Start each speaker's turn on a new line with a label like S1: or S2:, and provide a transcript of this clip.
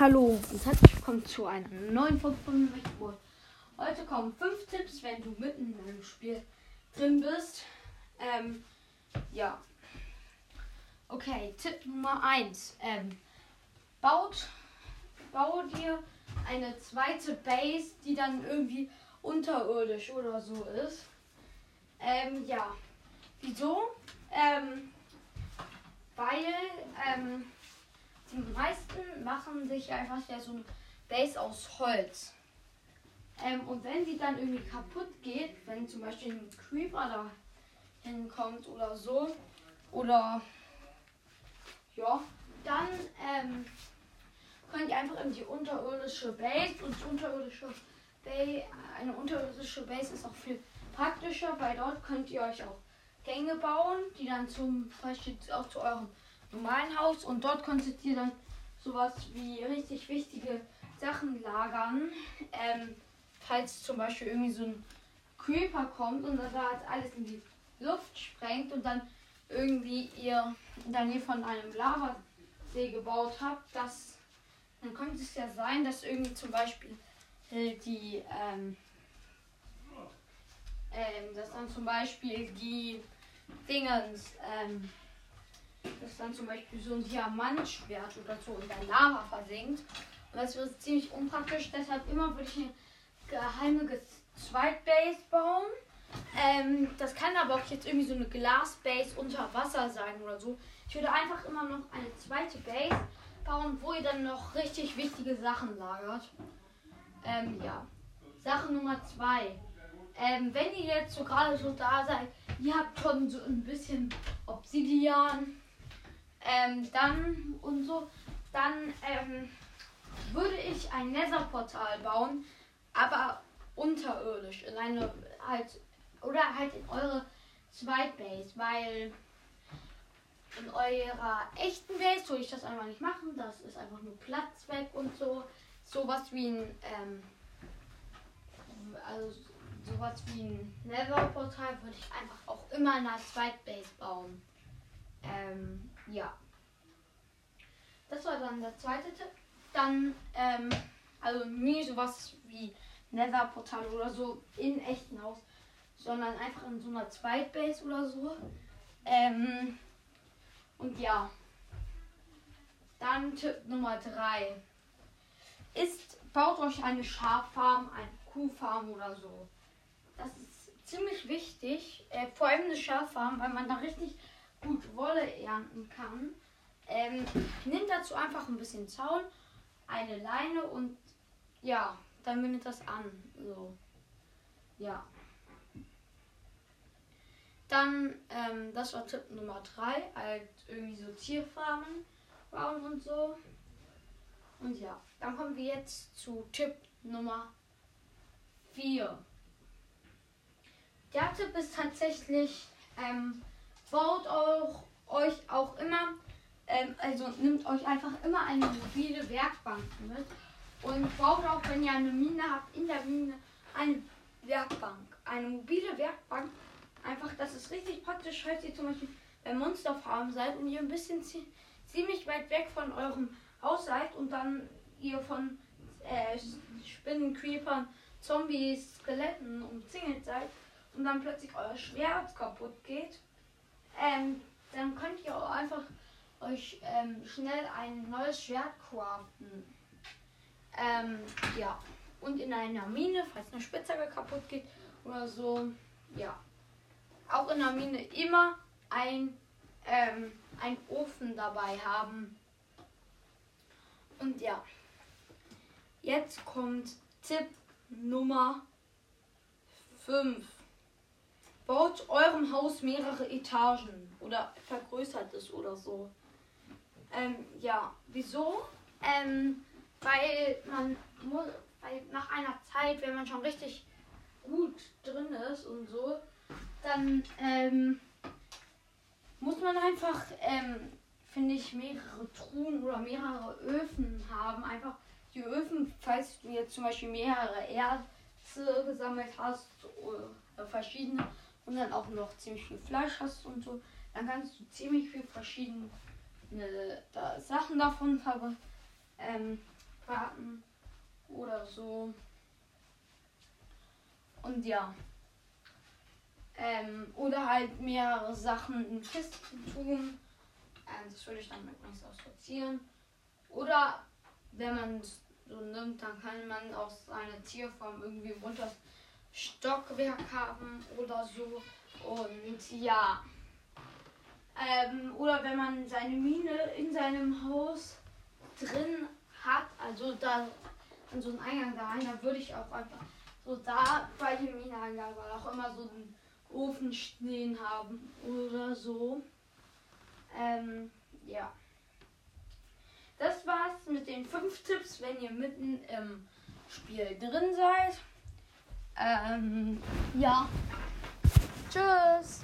S1: Hallo und herzlich willkommen zu einer neuen Folge von Richtwort. Heute kommen fünf Tipps, wenn du mitten in einem Spiel drin bist. Ähm, ja. Okay, Tipp Nummer 1. Ähm, baut, baue dir eine zweite Base, die dann irgendwie unterirdisch oder so ist. Ähm, ja. Wieso? Ähm, weil, ähm, die meisten machen sich einfach ja so ein Base aus Holz. Ähm, und wenn die dann irgendwie kaputt geht, wenn zum Beispiel ein Creeper da hinkommt oder so, oder ja, dann ähm, könnt ihr einfach in die unterirdische Base und die unterirdische Base, eine unterirdische Base ist auch viel praktischer, weil dort könnt ihr euch auch Gänge bauen, die dann zum Beispiel auch zu eurem normalen Haus und dort konntet ihr dann sowas wie richtig wichtige Sachen lagern. Ähm, falls zum Beispiel irgendwie so ein Creeper kommt und dann da alles in die Luft sprengt und dann irgendwie ihr der Nähe von einem Lavasee gebaut habt, das, dann könnte es ja sein, dass irgendwie zum Beispiel die, ähm, ähm, dass dann zum Beispiel die Dingens, ähm, dass dann zum Beispiel so ein Diamantschwert oder so in der Lava versinkt. Und das wird ziemlich unpraktisch. Deshalb immer würde ich eine geheime Zweitbase bauen. Ähm, das kann aber auch jetzt irgendwie so eine Glasbase unter Wasser sein oder so. Ich würde einfach immer noch eine zweite Base bauen, wo ihr dann noch richtig wichtige Sachen lagert. Ähm, ja. Sache Nummer zwei. Ähm, wenn ihr jetzt so gerade so da seid, ihr habt schon so ein bisschen Obsidian, ähm, dann und so, dann ähm, würde ich ein Nether-Portal bauen, aber unterirdisch, in eine halt oder halt in eure Zweitbase, weil in eurer echten Base würde ich das einfach nicht machen, das ist einfach nur Platz weg und so, sowas wie ein ähm, also sowas wie ein Nether-Portal würde ich einfach auch immer in einer Zweitbase bauen. Ähm, ja. Das war dann der zweite Tipp. Dann, ähm, also nie sowas wie Nether-Portal oder so in echten Haus, sondern einfach in so einer Zweitbase oder so. Ähm, und ja. Dann Tipp Nummer 3 ist, baut euch eine Schaffarm, eine Kuhfarm oder so. Das ist ziemlich wichtig, äh, vor allem eine Schaffarm, weil man da richtig gut Wolle ernten kann. Ähm, nimmt dazu einfach ein bisschen Zaun, eine Leine und ja, dann bindet das an. So. Ja. Dann, ähm, das war Tipp Nummer 3, halt irgendwie so Tierfarmen bauen und so. Und ja, dann kommen wir jetzt zu Tipp Nummer 4. Der Tipp ist tatsächlich, ähm, baut auch, euch auch immer, ähm, also nimmt euch einfach immer eine mobile Werkbank mit und baut auch, wenn ihr eine Mine habt, in der Mine eine Werkbank. Eine mobile Werkbank, einfach, das ist richtig praktisch, falls ihr zum Beispiel bei Monsterfarm seid und ihr ein bisschen ziemlich weit weg von eurem Haus seid und dann ihr von äh, Spinnen, Creepern, Zombies, Skeletten umzingelt seid und dann plötzlich euer Schwert kaputt geht, ähm, dann könnt ihr auch einfach euch ähm, schnell ein neues Schwert craften. Ähm, ja. Und in einer Mine, falls eine Spitzhacke kaputt geht oder so, ja. Auch in der Mine immer ein, ähm, ein Ofen dabei haben. Und ja. Jetzt kommt Tipp Nummer 5. Baut eurem Haus mehrere Etagen oder vergrößert es oder so. Ähm, ja, wieso? Ähm, weil man muss, weil nach einer Zeit, wenn man schon richtig gut drin ist und so, dann ähm, muss man einfach, ähm, finde ich, mehrere Truhen oder mehrere Öfen haben. Einfach die Öfen, falls du jetzt zum Beispiel mehrere Erze gesammelt hast oder verschiedene und dann auch noch ziemlich viel Fleisch hast und so, dann kannst du ziemlich viel verschiedene da, Sachen davon haben. Ähm, warten oder so. Und ja. Ähm, oder halt mehrere Sachen in Kisten tun. Ähm, das würde ich dann übrigens auch sortieren. Oder wenn man so nimmt, dann kann man auch seine Tierform irgendwie unter Stockwerk haben oder so. Und ja. Ähm, oder wenn man seine Mine in seinem Haus drin hat, also da an so einem Eingang da rein, da würde ich auch einfach so da bei dem Mineneingang auch immer so einen Ofen stehen haben oder so. Ähm, ja. Das war's mit den fünf Tipps, wenn ihr mitten im Spiel drin seid. Ähm, ja. Tschüss.